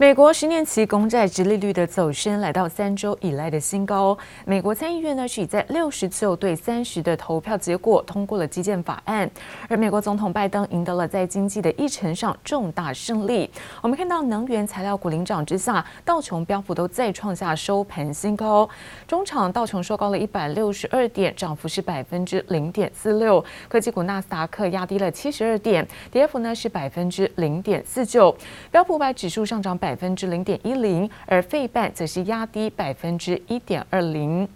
美国十年期公债殖利率的走升来到三周以来的新高。美国参议院呢是以在六十九对三十的投票结果通过了基建法案，而美国总统拜登赢得了在经济的议程上重大胜利。我们看到能源材料股领涨之下，道琼标普都再创下收盘新高。中场道琼收高了一百六十二点，涨幅是百分之零点四六。科技股纳斯达克压低了七十二点，跌幅呢是百分之零点四九。标普五百指数上涨百。百分之零点一零，而费半则是压低百分之一点二零。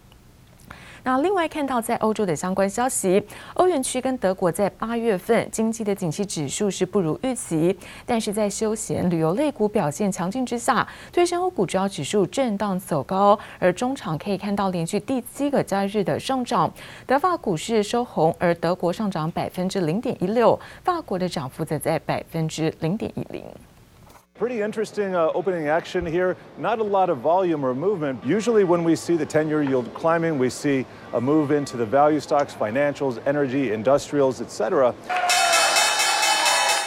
那另外看到在欧洲的相关消息，欧元区跟德国在八月份经济的景气指数是不如预期，但是在休闲旅游类股表现强劲之下，推升欧股主要指数震荡走高，而中场可以看到连续第七个交易日的上涨，德法股市收红，而德国上涨百分之零点一六，法国的涨幅则在百分之零点一零。Pretty interesting uh, opening action here. Not a lot of volume or movement. Usually, when we see the 10 year yield climbing, we see a move into the value stocks, financials, energy, industrials, etc.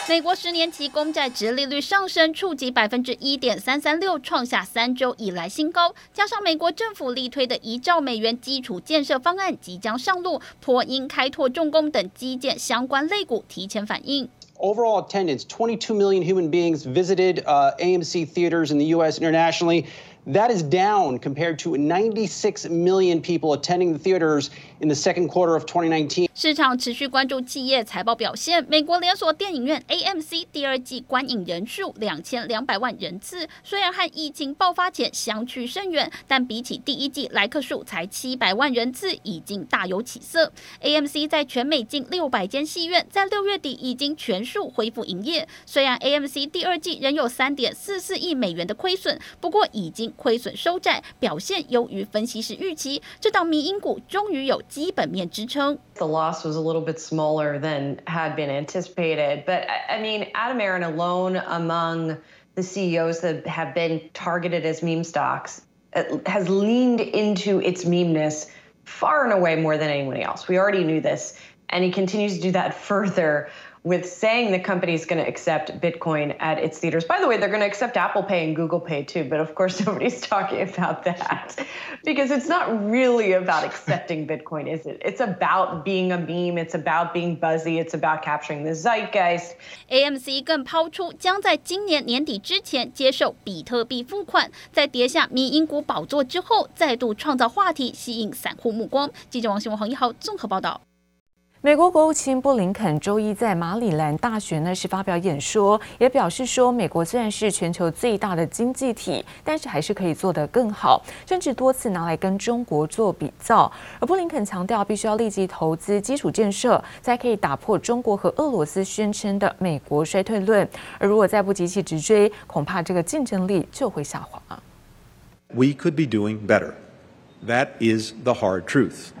美国十年期公债殖利率上升，触及百分之一点三三六，创下三周以来新高。加上美国政府力推的一兆美元基础建设方案即将上路，波音、开拓重工等基建相关类股提前反应。 overall attendance 22 million human beings visited uh, AMC theaters in the US internationally. That is down compared to 96 million people attending the theaters in the second quarter of 2019. 市场持续关注企业财报表现。美国连锁电影院 AMC 第二季观影人数两千两百万人次，虽然和疫情爆发前相去甚远，但比起第一季来客数才七百万人次，已经大有起色。AMC 在全美近六百间戏院，在六月底已经全数恢复营业。虽然 AMC 第二季仍有三点四四亿美元的亏损，不过已经。亏损收窄，表现优于分析师预期，这档迷因股终于有基本面支撑。The loss was a little bit smaller than had been anticipated, but I mean, Adam Aron alone among the CEOs that have been targeted as meme stocks has leaned into its memeness far and away more than anyone else. We already knew this, and he continues to do that further. with saying the company is going to accept Bitcoin at its theaters. By the way, they're going to accept Apple Pay and Google Pay too, but of course nobody's talking about that because it's not really about accepting Bitcoin, is it? It's about being a meme, it's about being buzzy, it's about capturing the zeitgeist. AMC 更抛出将在今年年底之前接受比特币付款，在跌下迷因股宝座之后，再度创造话题，吸引散户目光。记者王新文、黄一豪综合报道。 美国国务卿布林肯周一在马里兰大学呢是发表演说，也表示说，美国虽然是全球最大的经济体，但是还是可以做得更好，甚至多次拿来跟中国做比较。而布林肯强调，必须要立即投资基础建设，才可以打破中国和俄罗斯宣称的美国衰退论。而如果再不急起直追，恐怕这个竞争力就会下滑。We could be doing better. That is the hard truth.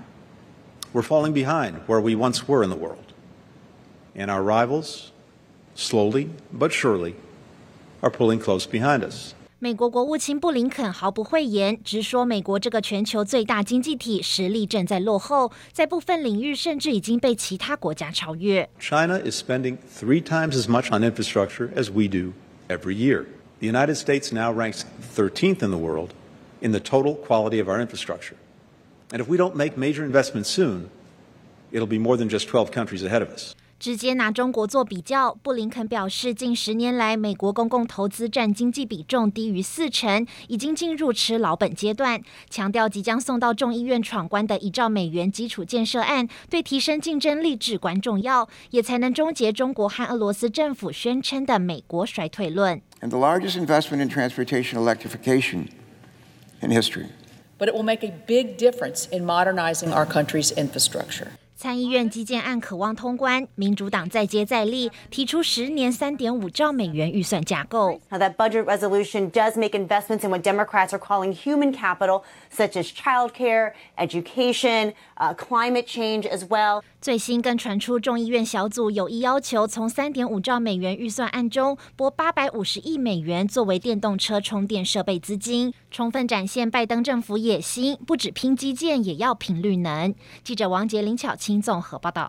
We're falling behind where we once were in the world. And our rivals, slowly but surely, are pulling close behind us. 美国国务卿布林肯毫不讳言，直说美国这个全球最大经济体实力正在落后，在部分领域甚至已经被其他国家超越。China is spending three times as much on infrastructure as we do every year. The United States now ranks 13th in the world in the total quality of our infrastructure. And if we don't make major investments soon, it'll be more than just 12 countries ahead of us. 直接拿中国做比较，布林肯表示，近十年来，美国公共投资占经济比重低于四成，已经进入吃老本阶段。强调即将送到众议院闯关的一兆美元基础建设案，对提升竞争力至关重要，也才能终结中国和俄罗斯政府宣称的美国衰退论。And the largest investment in transportation electrification in history. but it will make a big difference in modernizing our country's infrastructure. 参议院基建案渴望通关，民主党再接再厉，提出十年三点五兆美元预算架构。Now that budget resolution does make investments in what Democrats are calling human capital, such as childcare, education, uh, climate change as well. 最新更传出众议院小组有意要求从三点五兆美元预算案中拨八百五十亿美元作为电动车充电设备资金，充分展现拜登政府野心，不只拼基建，也要拼绿能。记者王杰林巧。轻综合报道。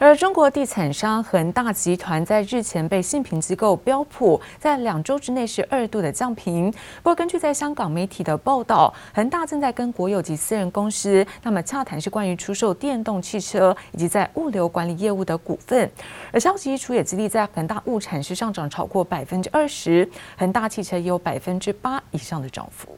而中国地产商恒大集团在日前被信评机构标普在两周之内是二度的降评。不过，根据在香港媒体的报道，恒大正在跟国有及私人公司那么洽谈，是关于出售电动汽车以及在物流管理业务的股份。而消息一出，也激励在恒大物产是上涨超过百分之二十，恒大汽车也有百分之八以上的涨幅。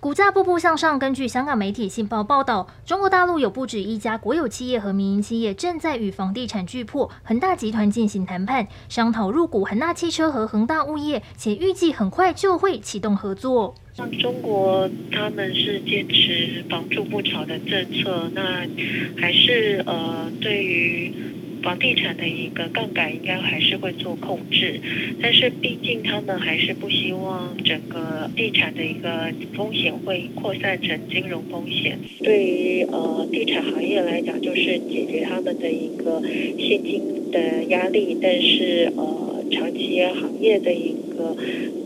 股价步步向上。根据香港媒体信报报道，中国大陆有不止一家国有企业和民营企业正在与房地产巨擘恒大集团进行谈判，商讨入股恒大汽车和恒大物业，且预计很快就会启动合作。像中国，他们是坚持房住不炒的政策，那还是呃对于。房地产的一个杠杆应该还是会做控制，但是毕竟他们还是不希望整个地产的一个风险会扩散成金融风险。对于呃地产行业来讲，就是解决他们的一个现金的压力，但是呃长期行业的一个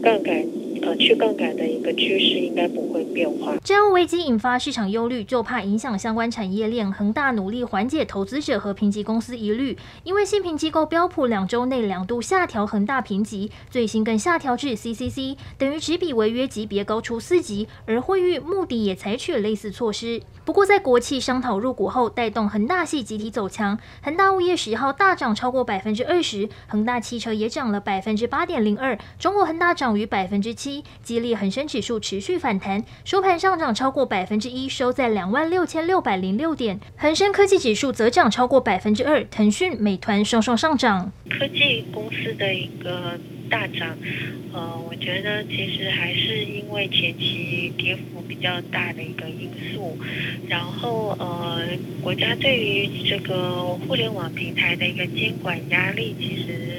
杠杆。呃，去杠杆的一个趋势应该不会变化。债务危机引发市场忧虑，就怕影响相关产业链。恒大努力缓解投资者和评级公司疑虑，因为信评机构标普两周内两度下调恒大评级，最新更下调至 CCC，等于只比违约级别高出四级。而惠誉、穆迪也采取了类似措施。不过，在国企商讨入股后，带动恒大系集体走强。恒大物业十号大涨超过百分之二十，恒大汽车也涨了百分之八点零二，中国恒大涨逾百分之七。激励恒生指数持续反弹，收盘上涨超过百分之一，收在两万六千六百零六点。恒生科技指数则涨超过百分之二，腾讯、美团双双上涨。科技公司的一个大涨，呃，我觉得其实还是因为前期跌幅比较大的一个因素，然后呃，国家对于这个互联网平台的一个监管压力，其实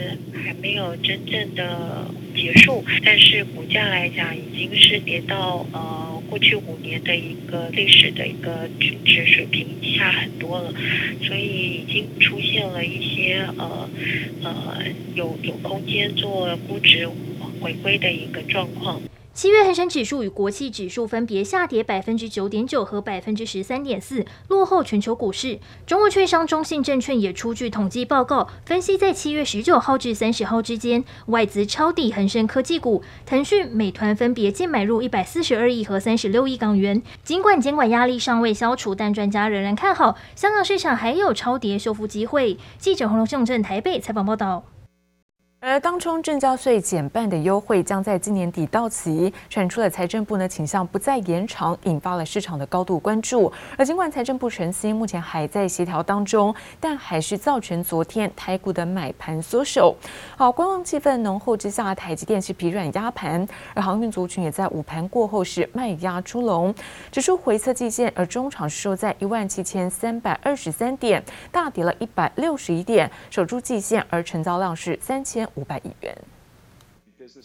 还没有真正的。结束，但是股价来讲已经是跌到呃过去五年的一个历史的一个均值水平以下很多了，所以已经出现了一些呃呃有有空间做估值回归的一个状况。七月恒生指数与国企指数分别下跌百分之九点九和百分之十三点四，落后全球股市。中国券商中信证券也出具统计报告，分析在七月十九号至三十号之间，外资抄底恒生科技股，腾讯、美团分别净买入一百四十二亿和三十六亿港元。尽管监管压力尚未消除，但专家仍然看好香港市场还有超跌修复机会。记者洪龙胜镇台北采访报道。而当冲证交税减半的优惠将在今年底到期，传出了财政部呢倾向不再延长，引发了市场的高度关注。而尽管财政部澄清目前还在协调当中，但还是造成昨天台股的买盘缩手。好，观望气氛浓厚之下，台积电是疲软压盘，而航运族群也在午盘过后是卖压出笼，指数回测季线，而中场收在一万七千三百二十三点，大跌了一百六十一点，守住季线，而成交量是三千。五百亿元。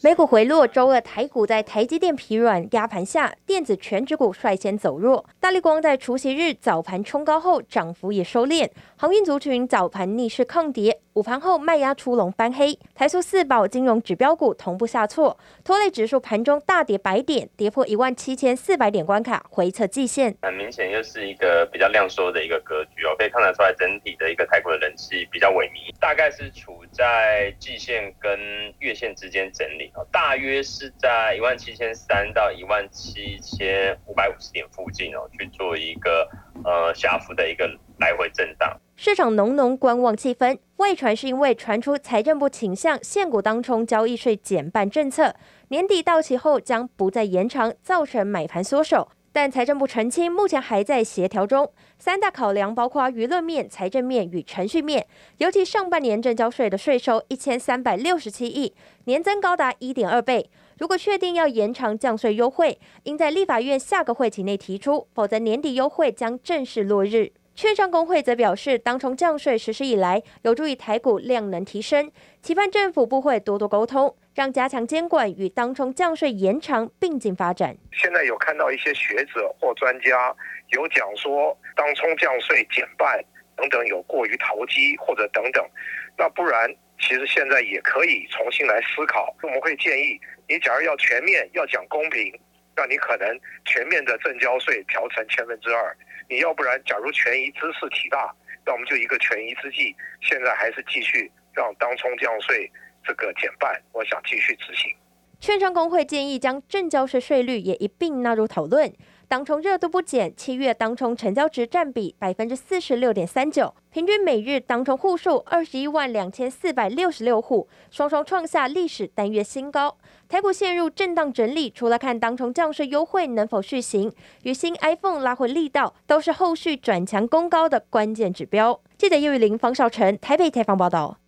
美股回落，周二台股在台积电疲软压盘下，电子全指股率先走弱。大力光在除夕日早盘冲高后，涨幅也收敛。航运族群早盘逆势抗跌。午盘后卖压出笼翻黑，台塑四宝金融指标股同步下挫，拖累指数盘中大跌百点，跌破一万七千四百点关卡，回测季线。很明显又是一个比较量缩的一个格局哦，可以看得出来整体的一个台股的人气比较萎靡，大概是处在季线跟月线之间整理哦，大约是在一万七千三到一万七千五百五十点附近哦，去做一个呃狭幅的一个来回震荡。市场浓浓观望气氛，外传是因为传出财政部倾向现股当冲交易税减半政策，年底到期后将不再延长，造成买盘缩手。但财政部澄清，目前还在协调中。三大考量包括舆论面、财政面与程序面。尤其上半年正交税的税收一千三百六十七亿，年增高达一点二倍。如果确定要延长降税优惠，应在立法院下个会期内提出，否则年底优惠将正式落日。券商工会则表示，当冲降税实施以来，有助于台股量能提升，期盼政府部会多多沟通，让加强监管与当冲降税延长并进发展。现在有看到一些学者或专家有讲说，当冲降税减半等等有过于投机或者等等，那不然其实现在也可以重新来思考。我们会建议，你假如要全面要讲公平，那你可能全面的证交税调成千分之二。你要不然，假如权宜之势体大，那我们就一个权宜之计，现在还是继续让当冲降税这个减半，我想继续执行。券商工会建议将证交税税率也一并纳入讨论。当冲热度不减，七月当冲成交值占比百分之四十六点三九，平均每日当冲户数二十一万两千四百六十六户，双双创下历史单月新高。台股陷入震荡整理，除了看当冲降税优惠能否续行，与新 iPhone 拉回力道，都是后续转强攻高的关键指标。记者叶玉玲、方少成台北采访报道。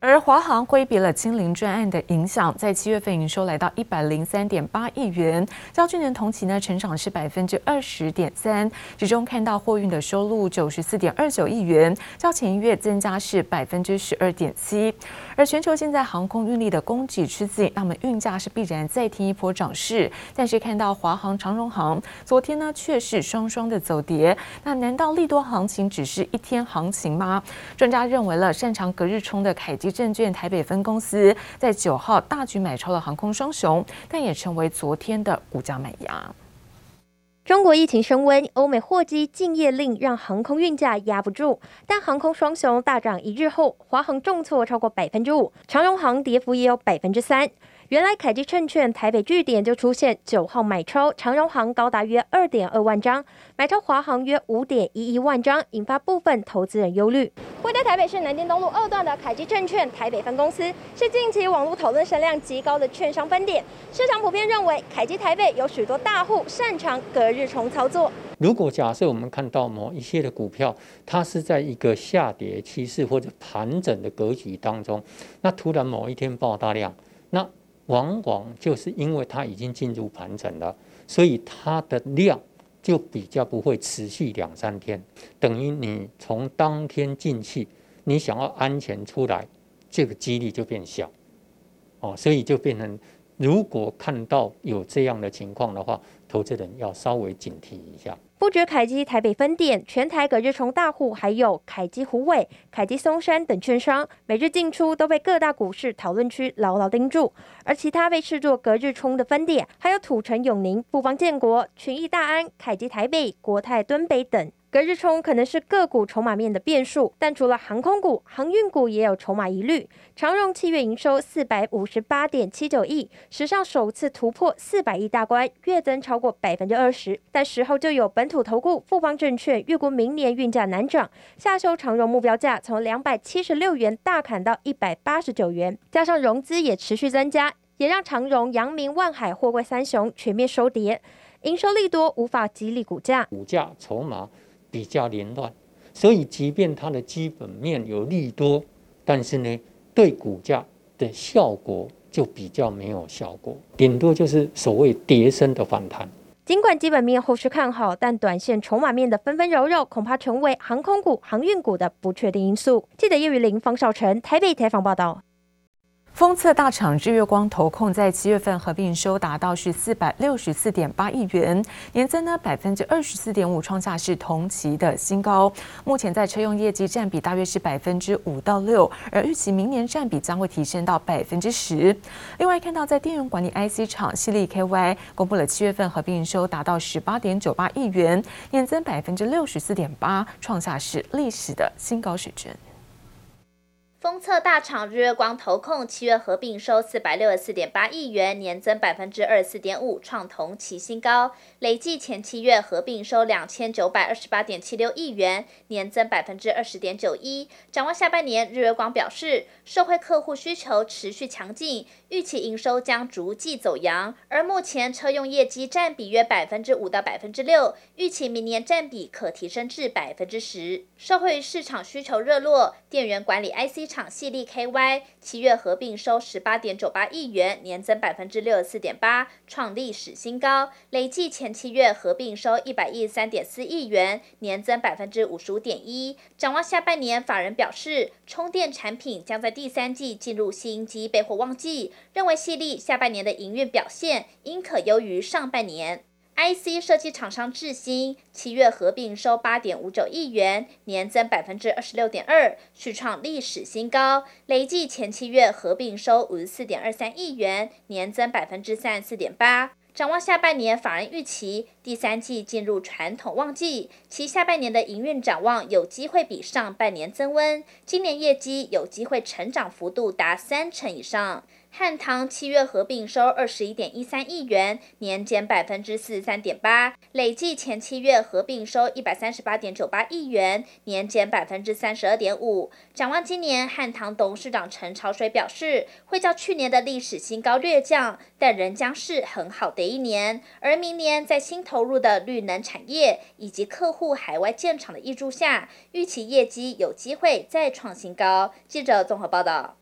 而华航挥别了清零专案的影响，在七月份营收来到一百零三点八亿元，较去年同期呢成长是百分之二十点三。其中看到货运的收入九十四点二九亿元，较前一月增加是百分之十二点七。而全球现在航空运力的供给吃紧，那么运价是必然再添一波涨势。但是看到华航、长荣航昨天呢却是双双的走跌，那难道利多行情只是一天行情吗？专家认为了，擅长隔日冲的凯基证券台北分公司在九号大举买超了航空双雄，但也成为昨天的股价买压。中国疫情升温，欧美货机禁业令让航空运价压不住，但航空双雄大涨一日后，华航重挫超过百分之五，长荣航跌幅也有百分之三。原来凯基证券台北据点就出现九号买超长荣行高达约二点二万张，买超华航约五点一一万张，引发部分投资人忧虑。位在台北市南京东路二段的凯基证券台北分公司是近期网络讨论声量极高的券商分点，市场普遍认为凯基台北有许多大户擅长隔日重操作。如果假设我们看到某一些的股票，它是在一个下跌趋势或者盘整的格局当中，那突然某一天爆大量，那往往就是因为它已经进入盘整了，所以它的量就比较不会持续两三天，等于你从当天进去，你想要安全出来，这个几率就变小，哦，所以就变成，如果看到有这样的情况的话，投资人要稍微警惕一下。不止凯基台北分店，全台隔日冲大户还有凯基虎尾、凯基松山等券商，每日进出都被各大股市讨论区牢牢盯住。而其他被视作隔日冲的分店，还有土城永宁、富邦建国、群益大安、凯基台北、国泰敦北等。隔日冲可能是个股筹码面的变数，但除了航空股、航运股也有筹码疑虑。长荣七月营收四百五十八点七九亿，史上首次突破四百亿大关，月增超过百分之二十。但时候就有本土投顾富邦证券预估明年运价难涨，下修长荣目标价从两百七十六元大砍到一百八十九元，加上融资也持续增加，也让长荣、阳明、万海货柜三雄全面收跌，营收利多无法激励股价，股价筹码。比较凌乱，所以即便它的基本面有利多，但是呢，对股价的效果就比较没有效果，顶多就是所谓跌深的反弹。尽管基本面后市看好，但短线筹码面的纷纷扰扰，恐怕成为航空股、航运股的不确定因素。记者叶雨玲、方少成台北采访报道。封测大厂日月光投控在七月份合并营收达到是四百六十四点八亿元，年增呢百分之二十四点五，创下是同期的新高。目前在车用业绩占比大约是百分之五到六，而预期明年占比将会提升到百分之十。另外看到在电源管理 IC 厂矽力 KY 公布了七月份合并营收达到十八点九八亿元，年增百分之六十四点八，创下是历史的新高水准。封测大厂日月光投控七月合并收四百六十四点八亿元，年增百分之二十四点五，创同期新高。累计前七月合并收两千九百二十八点七六亿元，年增百分之二十点九一。展望下半年，日月光表示，社会客户需求持续强劲，预期营收将逐季走扬。而目前车用业绩占比约百分之五到百分之六，预期明年占比可提升至百分之十。社会市场需求热络，电源管理 IC。厂矽力 KY 七月合并收十八点九八亿元，年增百分之六十四点八，创历史新高。累计前七月合并收一百一十三点四亿元，年增百分之五十五点一。展望下半年，法人表示，充电产品将在第三季进入新机备货旺季，认为系力下半年的营运表现应可优于上半年。IC 设计厂商智新七月合并收八点五九亿元，年增百分之二十六点二，续创历史新高。累计前七月合并收五十四点二三亿元，年增百分之三十四点八。展望下半年，法人预期第三季进入传统旺季，其下半年的营运展望有机会比上半年增温，今年业绩有机会成长幅度达三成以上。汉唐七月合并收二十一点一三亿元，年减百分之四十三点八，累计前七月合并收一百三十八点九八亿元，年减百分之三十二点五。展望今年，汉唐董事长陈朝水表示，会较去年的历史新高略降，但仍将是很好的一年。而明年在新投入的绿能产业以及客户海外建厂的挹注下，预期业绩有机会再创新高。记者综合报道。